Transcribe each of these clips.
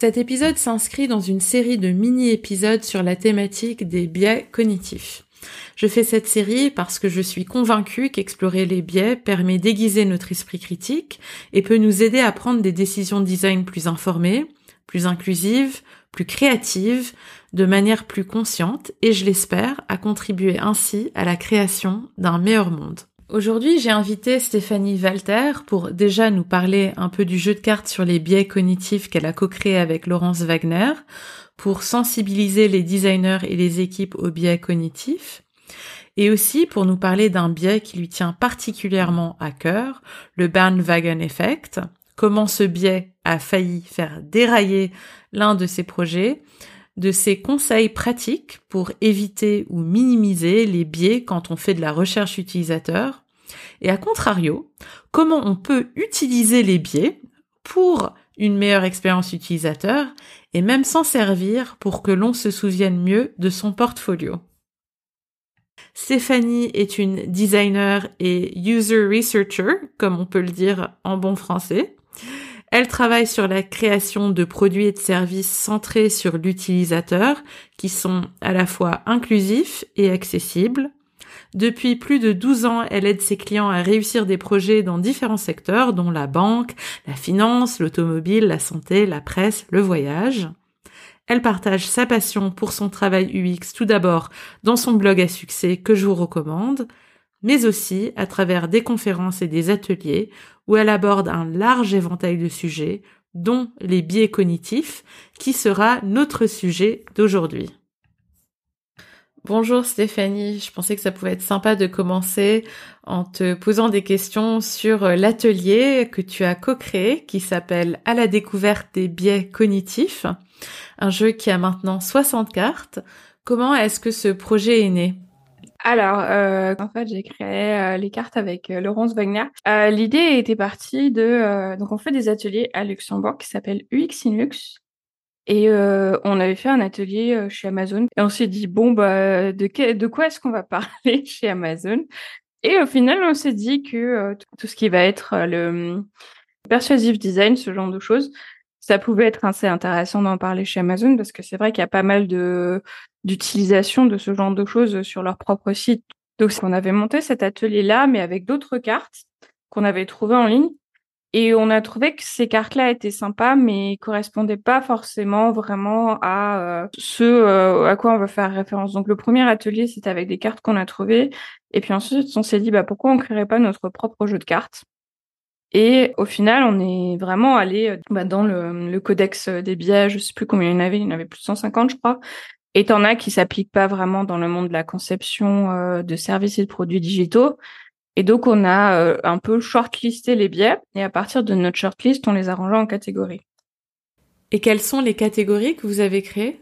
Cet épisode s'inscrit dans une série de mini-épisodes sur la thématique des biais cognitifs. Je fais cette série parce que je suis convaincue qu'explorer les biais permet d'aiguiser notre esprit critique et peut nous aider à prendre des décisions de design plus informées, plus inclusives, plus créatives, de manière plus consciente et je l'espère à contribuer ainsi à la création d'un meilleur monde. Aujourd'hui, j'ai invité Stéphanie Walter pour déjà nous parler un peu du jeu de cartes sur les biais cognitifs qu'elle a co-créé avec Laurence Wagner, pour sensibiliser les designers et les équipes aux biais cognitifs, et aussi pour nous parler d'un biais qui lui tient particulièrement à cœur, le bandwagon effect, comment ce biais a failli faire dérailler l'un de ses projets, de ses conseils pratiques pour éviter ou minimiser les biais quand on fait de la recherche utilisateur, et à contrario, comment on peut utiliser les biais pour une meilleure expérience utilisateur et même s'en servir pour que l'on se souvienne mieux de son portfolio? Stéphanie est une designer et user researcher, comme on peut le dire en bon français. Elle travaille sur la création de produits et de services centrés sur l'utilisateur, qui sont à la fois inclusifs et accessibles. Depuis plus de 12 ans, elle aide ses clients à réussir des projets dans différents secteurs, dont la banque, la finance, l'automobile, la santé, la presse, le voyage. Elle partage sa passion pour son travail UX tout d'abord dans son blog à succès que je vous recommande, mais aussi à travers des conférences et des ateliers où elle aborde un large éventail de sujets, dont les biais cognitifs, qui sera notre sujet d'aujourd'hui. Bonjour Stéphanie, je pensais que ça pouvait être sympa de commencer en te posant des questions sur l'atelier que tu as co-créé qui s'appelle À la découverte des biais cognitifs, un jeu qui a maintenant 60 cartes. Comment est-ce que ce projet est né? Alors, euh, en fait, j'ai créé euh, les cartes avec euh, Laurence Wagner. L'idée était partie de... donc, on fait des ateliers à Luxembourg qui s'appellent UX in Lux. Et on avait fait un atelier chez Amazon. Et on s'est dit, bon, bah, de, de quoi est-ce qu'on va parler chez Amazon? Et au final, on s'est dit que tout ce qui va être le persuasive design, ce genre de choses, ça pouvait être assez intéressant d'en parler chez Amazon parce que c'est vrai qu'il y a pas mal de d'utilisation de ce genre de choses sur leur propre site. Donc on avait monté cet atelier-là, mais avec d'autres cartes qu'on avait trouvées en ligne. Et on a trouvé que ces cartes-là étaient sympas, mais correspondaient pas forcément vraiment à euh, ce euh, à quoi on veut faire référence. Donc le premier atelier, c'était avec des cartes qu'on a trouvées. Et puis ensuite, on s'est dit, bah, pourquoi on créerait pas notre propre jeu de cartes? Et au final, on est vraiment allé euh, bah, dans le, le, codex des biais, je sais plus combien il y en avait, il y en avait plus de 150, je crois. Et t'en as qui s'appliquent pas vraiment dans le monde de la conception euh, de services et de produits digitaux. Et donc, on a euh, un peu shortlisté les biais et à partir de notre shortlist, on les a rangés en catégories. Et quelles sont les catégories que vous avez créées?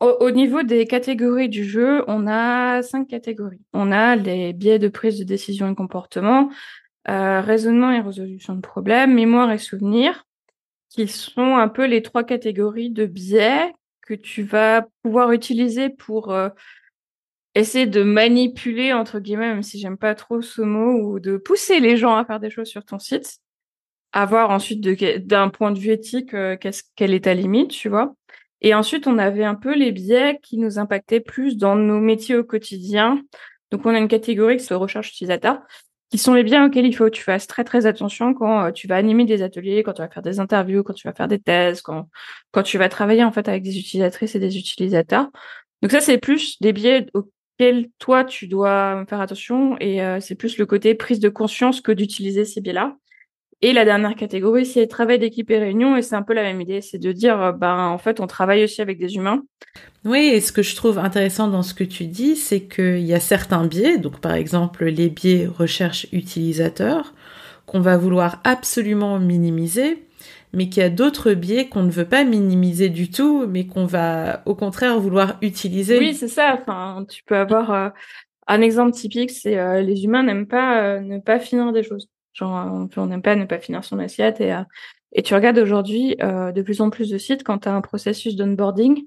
Au, niveau des catégories du jeu, on a cinq catégories. On a les biais de prise de décision et comportement, euh, raisonnement et résolution de problèmes, mémoire et souvenir, qui sont un peu les trois catégories de biais que tu vas pouvoir utiliser pour euh, essayer de manipuler, entre guillemets, même si j'aime pas trop ce mot, ou de pousser les gens à faire des choses sur ton site. Avoir ensuite d'un point de vue éthique, euh, quelle est ta limite, tu vois. Et ensuite, on avait un peu les biais qui nous impactaient plus dans nos métiers au quotidien. Donc, on a une catégorie qui se recherche utilisateur qui sont les biens auxquels il faut que tu fasses très très attention quand euh, tu vas animer des ateliers, quand tu vas faire des interviews, quand tu vas faire des thèses, quand quand tu vas travailler en fait avec des utilisatrices et des utilisateurs. Donc ça c'est plus des biais auxquels toi tu dois faire attention et euh, c'est plus le côté prise de conscience que d'utiliser ces biais-là. Et la dernière catégorie, c'est travail d'équipe et réunion. Et c'est un peu la même idée, c'est de dire, euh, ben, en fait, on travaille aussi avec des humains. Oui, et ce que je trouve intéressant dans ce que tu dis, c'est qu'il y a certains biais, donc par exemple les biais recherche utilisateur, qu'on va vouloir absolument minimiser, mais qu'il y a d'autres biais qu'on ne veut pas minimiser du tout, mais qu'on va au contraire vouloir utiliser. Oui, c'est ça. Enfin, tu peux avoir euh, un exemple typique, c'est euh, les humains n'aiment pas euh, ne pas finir des choses. Genre, on n'aime pas ne pas finir son assiette et et tu regardes aujourd'hui de plus en plus de sites quand tu as un processus d'onboarding,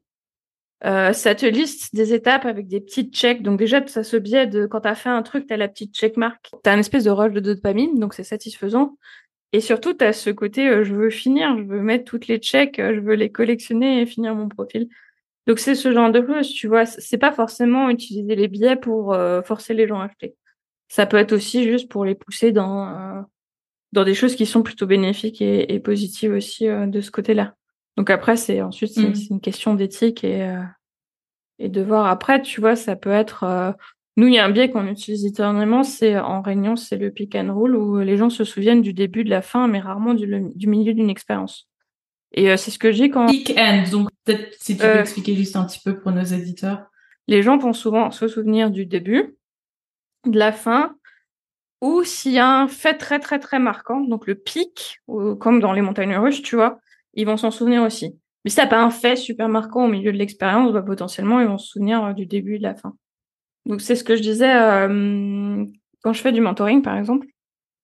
ça te liste des étapes avec des petites checks. Donc déjà, ça se biais de quand tu as fait un truc, tu as la petite checkmark. Tu as une espèce de rush de dopamine, donc c'est satisfaisant. Et surtout, tu as ce côté, euh, je veux finir, je veux mettre toutes les checks, euh, je veux les collectionner et finir mon profil. Donc c'est ce genre de choses, tu vois. C'est pas forcément utiliser les billets pour euh, forcer les gens à acheter. Ça peut être aussi juste pour les pousser dans dans des choses qui sont plutôt bénéfiques et, et positives aussi de ce côté-là. Donc après, c'est ensuite c'est mmh. une question d'éthique et et de voir. Après, tu vois, ça peut être nous, il y a un biais qu'on utilise éternellement, c'est en réunion, c'est le pick and roll où les gens se souviennent du début, de la fin, mais rarement du, milieu d'une expérience. Et euh, c'est ce que dis quand. Pick and, donc peut-être si tu peux euh, expliquer juste un petit peu pour nos éditeurs. Les gens vont souvent se souvenir du début, de la fin, ou s'il y a un fait très très très marquant, donc le pic, comme dans les montagnes russes, tu vois, ils vont s'en souvenir aussi. Mais si t'as pas un fait super marquant au milieu de l'expérience, bah, potentiellement ils vont se souvenir euh, du début et de la fin. Donc c'est ce que je disais euh, quand je fais du mentoring par exemple,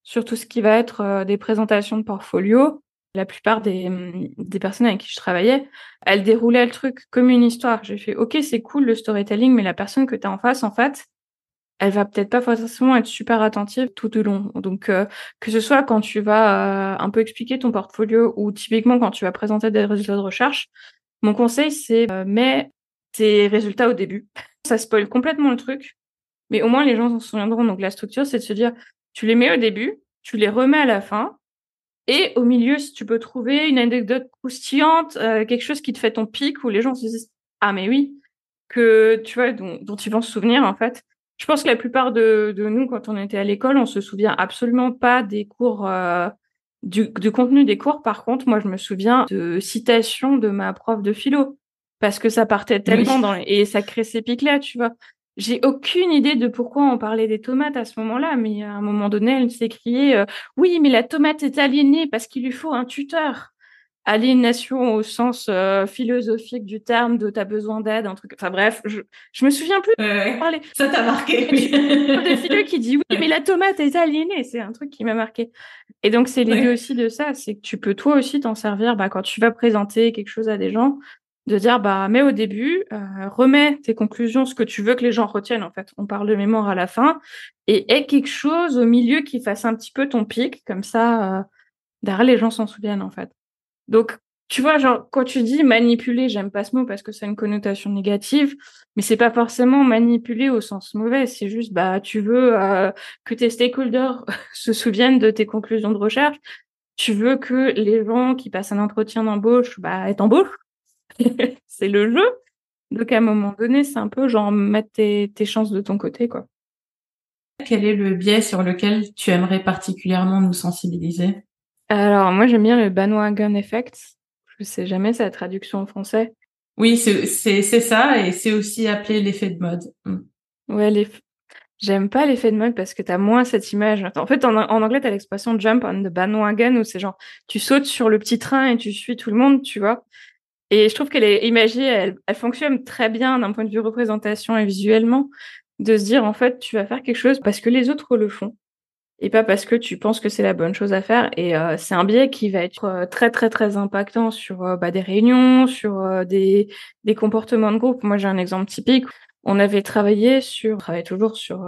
sur tout ce qui va être euh, des présentations de portfolio. La plupart des, des personnes avec qui je travaillais, elles déroulaient le truc comme une histoire. J'ai fait OK, c'est cool le storytelling, mais la personne que tu as en face, en fait, elle va peut-être pas forcément être super attentive tout au long. Donc euh, que ce soit quand tu vas un peu expliquer ton portfolio ou typiquement quand tu vas présenter des résultats de recherche, mon conseil c'est mets tes résultats au début ça spoil complètement le truc, mais au moins les gens s'en souviendront. Donc la structure, c'est de se dire, tu les mets au début, tu les remets à la fin, et au milieu, si tu peux trouver une anecdote croustillante, euh, quelque chose qui te fait ton pic, où les gens se disent, ah mais oui, que tu vois, dont, dont ils vont se souvenir en fait. Je pense que la plupart de, de nous, quand on était à l'école, on se souvient absolument pas des cours, euh, du, du contenu des cours. Par contre, moi, je me souviens de citations de ma prof de philo parce que ça partait tellement dans et ça crée ces pics là, tu vois. J'ai aucune idée de pourquoi on parlait des tomates à ce moment-là, mais à un moment donné, elle s'est criée euh, oui, mais la tomate est aliénée parce qu'il lui faut un tuteur. Aliénation au sens euh, philosophique du terme de t'as besoin d'aide, un truc. Enfin bref, je, je me souviens plus. de parler. Ça t'a marqué. Oui. des filles qui dit oui, mais la tomate est aliénée, c'est un truc qui m'a marqué. Et donc c'est l'idée aussi de ça, c'est que tu peux toi aussi t'en servir bah, quand tu vas présenter quelque chose à des gens de dire bah mais au début euh, remets tes conclusions ce que tu veux que les gens retiennent en fait on parle de mémoire à la fin et aie quelque chose au milieu qui fasse un petit peu ton pic comme ça euh, derrière les gens s'en souviennent en fait donc tu vois genre quand tu dis manipuler j'aime pas ce mot parce que ça a une connotation négative mais c'est pas forcément manipuler au sens mauvais c'est juste bah tu veux euh, que tes stakeholders se souviennent de tes conclusions de recherche tu veux que les gens qui passent un entretien d'embauche bah aient embauche c'est le jeu. Donc à un moment donné, c'est un peu genre mettre tes, chances de ton côté, quoi. Quel est le biais sur lequel tu aimerais particulièrement nous sensibiliser? Alors moi j'aime bien le bandwagon effect. Je sais jamais sa traduction en français. Oui, c'est ça et c'est aussi appelé l'effet de mode. Mm. Ouais, J'aime pas l'effet de mode parce que t'as moins cette image. En fait, en, en anglais, t'as l'expression jump on the bandwagon où c'est genre, tu sautes sur le petit train et tu suis tout le monde, tu vois. Et je trouve qu'elle est imagée, elle, elle fonctionne très bien d'un point de vue représentation et visuellement, de se dire en fait tu vas faire quelque chose parce que les autres le font et pas parce que tu penses que c'est la bonne chose à faire. Et euh, c'est un biais qui va être euh, très très très impactant sur euh, bah, des réunions, sur des, des comportements de groupe. Moi j'ai un exemple typique. On avait travaillé sur, on travaille toujours sur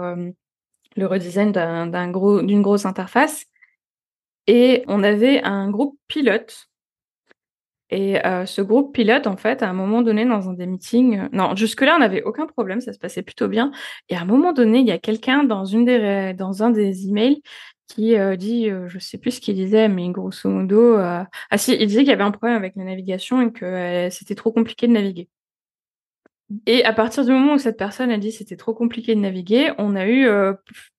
le redesign d'un gros d'une grosse interface et on avait un groupe pilote et euh, ce groupe pilote, en fait, à un moment donné, dans un des meetings, euh, non, jusque-là, on n'avait aucun problème, ça se passait plutôt bien. Et à un moment donné, il y a quelqu'un dans des dans un des emails qui euh, dit, je sais plus ce qu'il disait, mais grosso modo, ah si, il disait qu'il y avait un problème avec la navigation et que c'était trop compliqué de naviguer. Et à partir du moment où cette personne a dit c'était trop compliqué de naviguer, on a eu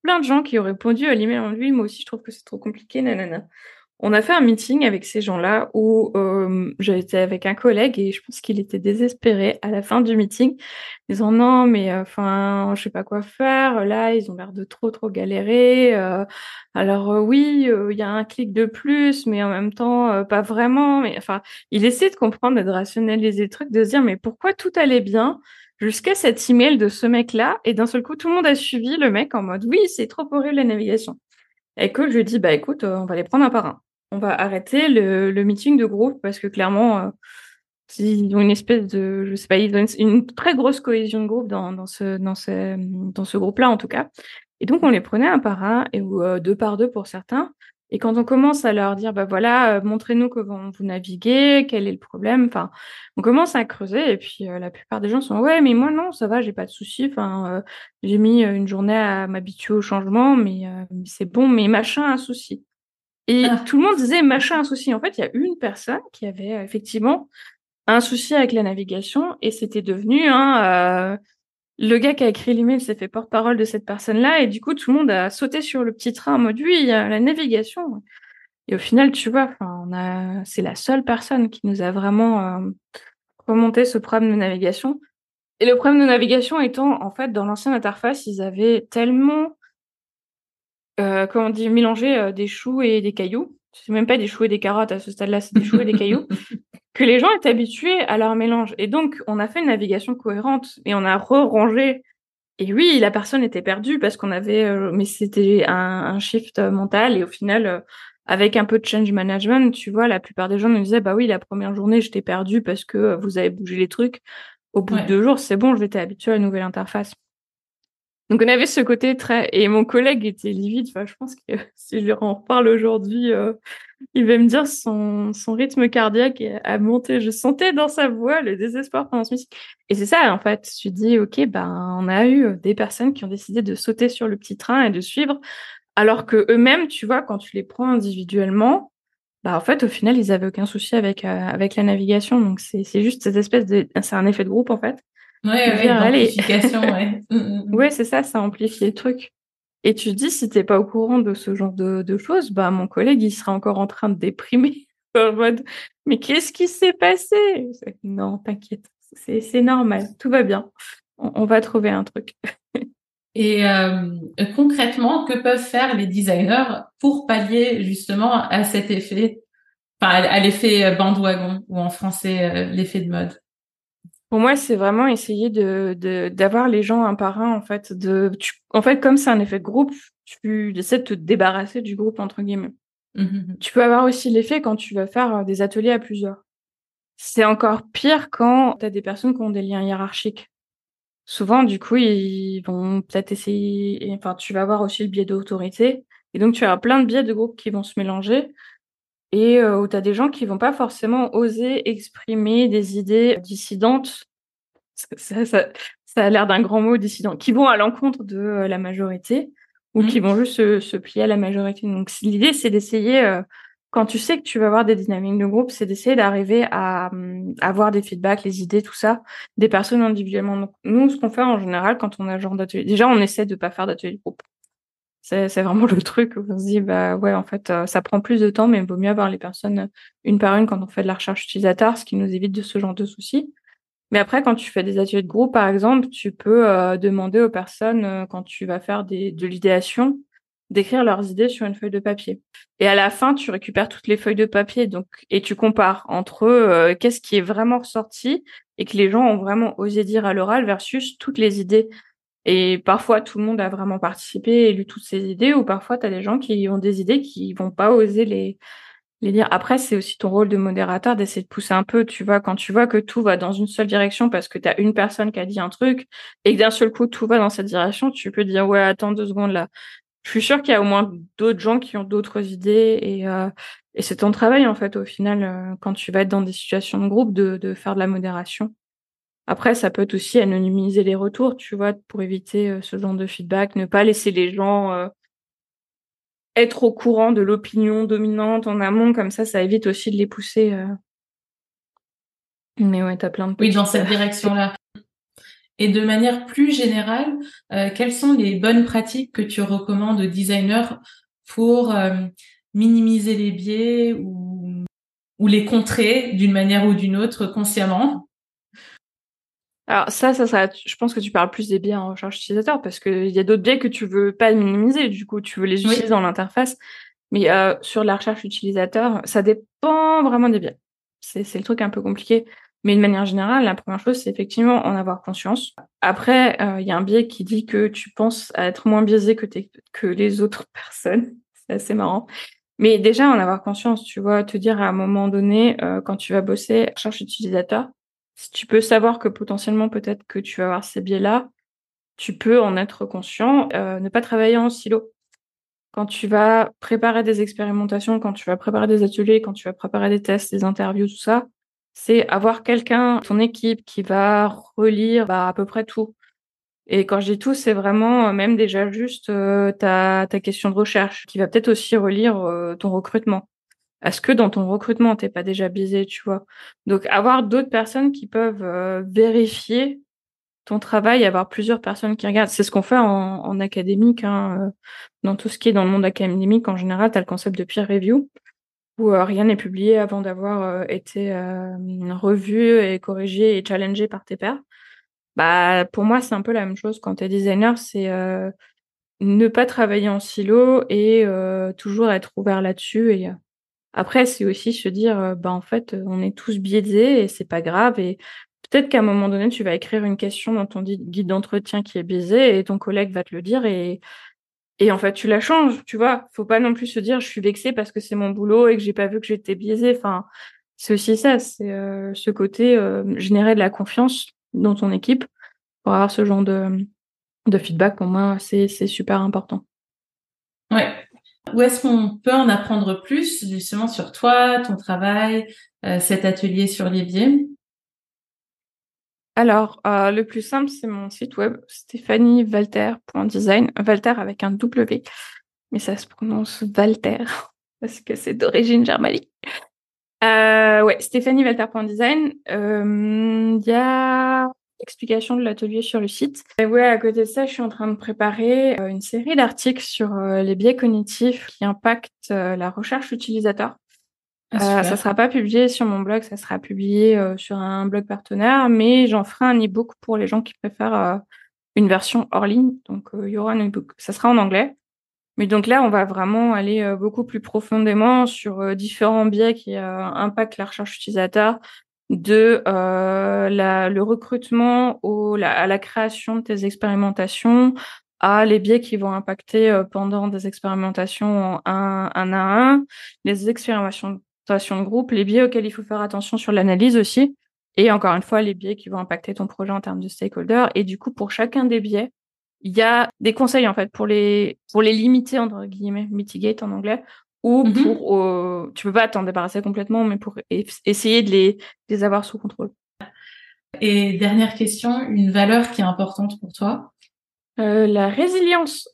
plein de gens qui ont répondu à l'email en lui, moi aussi je trouve que c'est trop compliqué, nanana. On a fait un meeting avec ces gens-là où euh, j'étais avec un collègue et je pense qu'il était désespéré à la fin du meeting, disant non mais euh, enfin je sais pas quoi faire là ils ont l'air de trop trop galérer. Euh, alors euh, oui il y a un clic de plus mais en même temps pas vraiment. Mais enfin il essaie de comprendre, de rationaliser le truc, de se dire mais pourquoi tout allait bien jusqu'à cet email de ce mec-là? Et d'un seul coup tout le monde a suivi le mec en mode oui c'est trop horrible la navigation. Et que je lui dis bah écoute on va les prendre un par un on va arrêter le, meeting de groupe parce que clairement, euh, ils ont une espèce de, je sais pas, ils ont une, très grosse cohésion de groupe dans, ce, ce groupe-là en tout cas. Et donc on les prenait un par un et ou euh, deux par deux pour certains. Et quand on commence à leur dire, bah voilà, euh, montrez-nous comment vous naviguez, quel est le problème. Enfin, on commence à creuser et puis la plupart des gens sont, ouais, mais moi non, ça va, j'ai pas de souci. Enfin, j'ai mis une journée à m'habituer au changement, mais c'est bon. Mais machin un souci. Et ah. tout le monde disait machin un souci. En fait, il y a une personne qui avait euh, effectivement un souci avec la navigation et c'était devenu euh, le gars qui a écrit l'email s'est fait porte-parole de cette personne-là et du coup tout le monde a sauté sur le petit train en mode oui, il y a la navigation. Et au final, tu vois, on a, c'est la seule personne qui nous a vraiment euh, remonté ce problème de navigation. Et le problème de navigation étant, en fait, dans l'ancienne interface, ils avaient tellement euh, comment on dit, mélanger euh, des choux et des cailloux. C'est même pas des choux et des carottes à ce stade-là, c'est des choux et des cailloux. Que les gens étaient habitués à leur mélange. Et donc, on a fait une navigation cohérente et on a re-rangé. Et oui, la personne était perdue parce qu'on avait, euh, mais c'était un, un, shift mental. Et au final, euh, avec un peu de change management, tu vois, la plupart des gens nous disaient, bah oui, la première journée, j'étais perdue parce que vous avez bougé les trucs. Au bout de deux jours, c'est bon, j'étais habituée à la nouvelle interface. Donc on avait ce côté très et mon collègue était livide. Enfin, je pense que si je lui en reparle aujourd'hui, euh, il va me dire son son rythme cardiaque a monté. Je sentais dans sa voix le désespoir pendant ce meeting. Et c'est ça en fait. Je me dis ok ben on a eu des personnes qui ont décidé de sauter sur le petit train et de suivre, alors que eux-mêmes, tu vois, quand tu les prends individuellement, bah en fait au final ils avaient aucun souci avec euh, avec la navigation. Donc c'est c'est juste cette espèce de c'est un effet de groupe en fait. Ouais, ouais, l'amplification, ouais. Mm, mm, mm. ouais, c'est ça, ça amplifie les trucs. Et tu dis, si t'es pas au courant de ce genre de, de choses, bah mon collègue, il sera encore en train de déprimer. en mode, mais qu'est-ce qui s'est passé? Non, t'inquiète, c'est normal, tout va bien. On, va trouver un truc. Et euh, concrètement, que peuvent faire les designers pour pallier justement à cet effet, enfin à l'effet bandwagon ou en français euh, l'effet de mode? Pour moi, c'est vraiment essayer de d'avoir les gens un par un en fait. De, en fait, comme c'est un effet de groupe, tu essaies de te débarrasser du groupe entre guillemets. Mmh tu peux avoir aussi l'effet quand tu vas faire euh, des ateliers à plusieurs. C'est encore pire quand tu as des personnes qui ont des liens hiérarchiques. Souvent, du coup, ils vont peut-être essayer. Enfin, tu vas avoir aussi le biais d'autorité. Et donc, tu as plein de biais de groupe qui vont se mélanger et euh, où tu as des gens qui vont pas forcément oser exprimer des idées dissidentes. Ça, ça, ça a l'air d'un grand mot dissident, qui vont à l'encontre de euh, la majorité ou qui mmh. vont juste se, se, plier à la majorité. Donc l'idée, c'est d'essayer, euh, quand tu sais que tu vas avoir des dynamiques de groupe, c'est d'essayer d'arriver à, hum, avoir des feedbacks, les idées, tout ça, des personnes individuellement. Donc, nous, ce qu'on fait en général quand on a genre d'atelier, déjà, on essaie de pas faire d'atelier de groupe. C'est, vraiment le truc où on se dit, bah ouais, en fait, euh, ça prend plus de temps, mais il vaut mieux avoir les personnes une par une quand on fait de la recherche utilisateur, ce qui nous évite de ce genre de soucis. Mais après, quand tu fais des ateliers de groupe, par exemple, tu peux euh, demander aux personnes, euh, quand tu vas faire des, de l'idéation, d'écrire leurs idées sur une feuille de papier. Et à la fin, tu récupères toutes les feuilles de papier, donc et tu compares entre qu'est-ce qui est vraiment ressorti et que les gens ont vraiment osé dire à l'oral versus toutes les idées et parfois, tout le monde a vraiment participé et lu toutes ces idées, ou parfois, tu as des gens qui ont des idées qui vont pas oser les, les dire. Après, c'est aussi ton rôle de modérateur d'essayer de pousser un peu, tu vois, quand tu vois que tout va dans une seule direction parce que tu as une personne qui a dit un truc et que d'un seul coup, tout va dans cette direction, tu peux dire, ouais, attends deux secondes là. Je suis sûre qu'il y a au moins d'autres gens qui ont d'autres idées et, euh, et c'est ton travail, en fait, au final, euh, quand tu vas être dans des situations de groupe, de, de faire de la modération. Après, ça peut être aussi anonymiser les retours, tu vois, pour éviter euh, ce genre de feedback, ne pas laisser les gens euh, être au courant de l'opinion dominante en amont, comme ça, ça évite aussi de les pousser. Euh. Mais ouais, t'as plein de... Oui, dans cette direction-là. Et de manière plus générale, quelles sont les bonnes pratiques que tu recommandes aux designers pour minimiser les biais ou, ou les contrer d'une manière ou d'une autre consciemment? Alors ça, ça sera, je pense que tu parles plus des biais en recherche utilisateur parce qu'il y a d'autres biais que tu veux pas minimiser, du coup tu veux les utiliser dans l'interface. Mais euh, sur la recherche utilisateur, ça dépend vraiment des biais. C'est le truc un peu compliqué. Mais de manière générale, la première chose, c'est effectivement en avoir conscience. Après, euh, il y a un biais qui dit que tu penses à être moins biaisé que, que les autres personnes. C'est assez marrant. Mais déjà, en avoir conscience, tu vois, te dire à un moment donné, euh, quand tu vas bosser recherche utilisateur, si tu peux savoir que potentiellement peut-être que tu vas avoir ces biais-là, tu peux en être conscient, euh, ne pas travailler en silo. Quand tu vas préparer des expérimentations, quand tu vas préparer des ateliers, quand tu vas préparer des tests, des interviews, tout ça, c'est avoir quelqu'un, ton équipe, qui va relire bah, à peu près tout. Et quand je dis tout, c'est vraiment euh, même déjà juste euh, ta, ta question de recherche, qui va peut-être aussi relire euh, ton recrutement. Est-ce que dans ton recrutement, t'es pas déjà biaisé, tu vois Donc avoir d'autres personnes qui peuvent vérifier ton travail, avoir plusieurs personnes qui regardent. C'est ce qu'on fait en, en académique, hein, dans tout ce qui est dans le monde académique en général, tu as le concept de peer review où euh, rien n'est publié avant d'avoir euh, été euh, revu et corrigé et challengé par tes pairs. Bah, pour moi, c'est un peu la même chose quand tu es designer, c'est ne pas travailler en silo et toujours être ouvert là-dessus. Et après, c'est aussi se dire, bah en fait, on est tous biaisés et c'est pas grave. Et peut-être qu'à un moment donné, tu vas écrire une question dans ton guide d'entretien qui est biaisé et ton collègue va te le dire et et en fait, tu la changes, tu vois. Faut pas non plus se dire je suis vexée parce que c'est mon boulot et que j'ai pas vu que j'étais biaisée. Enfin, c'est aussi ça, c'est euh, ce côté euh, générer de la confiance dans ton équipe pour avoir ce genre de, de feedback. Pour moi, c'est c'est super important. Ouais. Où est-ce qu'on peut en apprendre plus justement sur toi, ton travail, euh, cet atelier sur les biais? Alors, euh, le plus simple, c'est mon site web, stéphanievalter.design, Valter avec un W, mais ça se prononce Valter, parce que c'est d'origine germanique. Euh, ouais, stéphanievalter.design. Euh, il y a explication de l'atelier sur le site. Et ouais, à côté de ça, je suis en train de préparer une série d'articles sur les biais cognitifs qui impactent la recherche utilisateur. Ah, euh, ça sera pas publié sur mon blog, ça sera publié euh, sur un blog partenaire, mais j'en ferai un e-book pour les gens qui préfèrent euh, une version hors ligne. Donc il y aura un e-book. Ça sera en anglais. Mais donc là, on va vraiment aller beaucoup plus profondément sur différents biais qui impactent la recherche utilisateur, de la, le recrutement au, la, à la création de tes expérimentations, à les biais qui vont impacter pendant des expérimentations en un, un à un, les expérimentations de groupe, les biais auxquels il faut faire attention sur l'analyse aussi, et encore une fois, les biais qui vont impacter ton projet en termes de stakeholder. Et du coup, pour chacun des biais, il y a des conseils en fait pour les pour les limiter entre guillemets, mitigate en anglais, ou mm-hmm. pour euh, tu peux pas t'en débarrasser complètement, mais pour essayer de les, les avoir sous contrôle. Et dernière question, une valeur qui est importante pour toi? Euh, La résilience.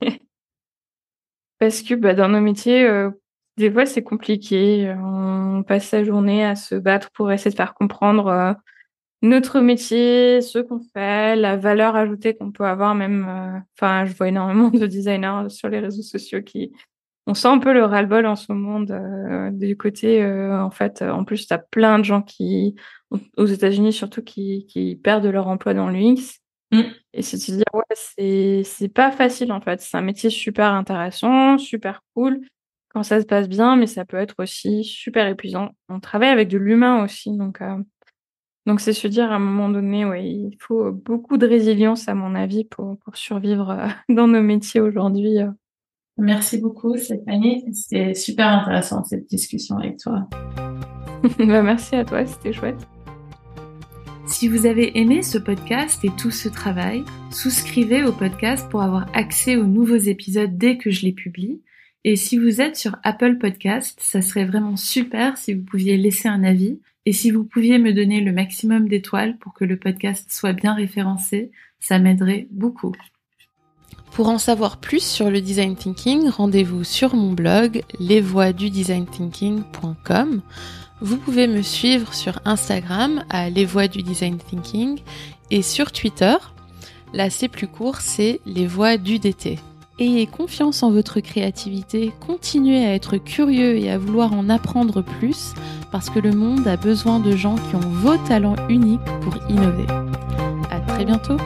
Parce que bah, dans nos métiers, euh, des fois, c'est compliqué. On passe sa journée à se battre pour essayer de faire comprendre euh, notre métier, ce qu'on fait, la valeur ajoutée qu'on peut avoir même. Euh, enfin, je vois énormément de designers sur les réseaux sociaux qui, on sent un peu le ras-le-bol en ce monde euh, du côté. en fait, en plus, tu as plein de gens qui, aux États-Unis surtout, qui, qui perdent leur emploi dans l'UX. Mm. Et c'est de se dire, ouais, c'est, c'est pas facile en fait. C'est un métier super intéressant, super cool quand ça se passe bien, mais ça peut être aussi super épuisant. On travaille avec de l'humain aussi, donc euh, donc c'est se dire à un moment donné, ouais, il faut beaucoup de résilience à mon avis pour, pour survivre euh, dans nos métiers aujourd'hui. Merci beaucoup Stéphanie, c'était super intéressant cette discussion avec toi. bah, merci à toi, c'était chouette. Si vous avez aimé ce podcast et tout ce travail, souscrivez au podcast pour avoir accès aux nouveaux épisodes dès que je les publie. Et si vous êtes sur Apple Podcast, ça serait vraiment super si vous pouviez laisser un avis et si vous pouviez me donner le maximum d'étoiles pour que le podcast soit bien référencé, ça m'aiderait beaucoup. Pour en savoir plus sur le design thinking, rendez-vous sur mon blog lesvoixdudesignThinking.com. Vous pouvez me suivre sur Instagram à Les Voix du Design Thinking et sur Twitter. Là, c'est plus court, c'est Les Voix du DT. Ayez confiance en votre créativité, continuez à être curieux et à vouloir en apprendre plus parce que le monde a besoin de gens qui ont vos talents uniques pour innover. À très bientôt!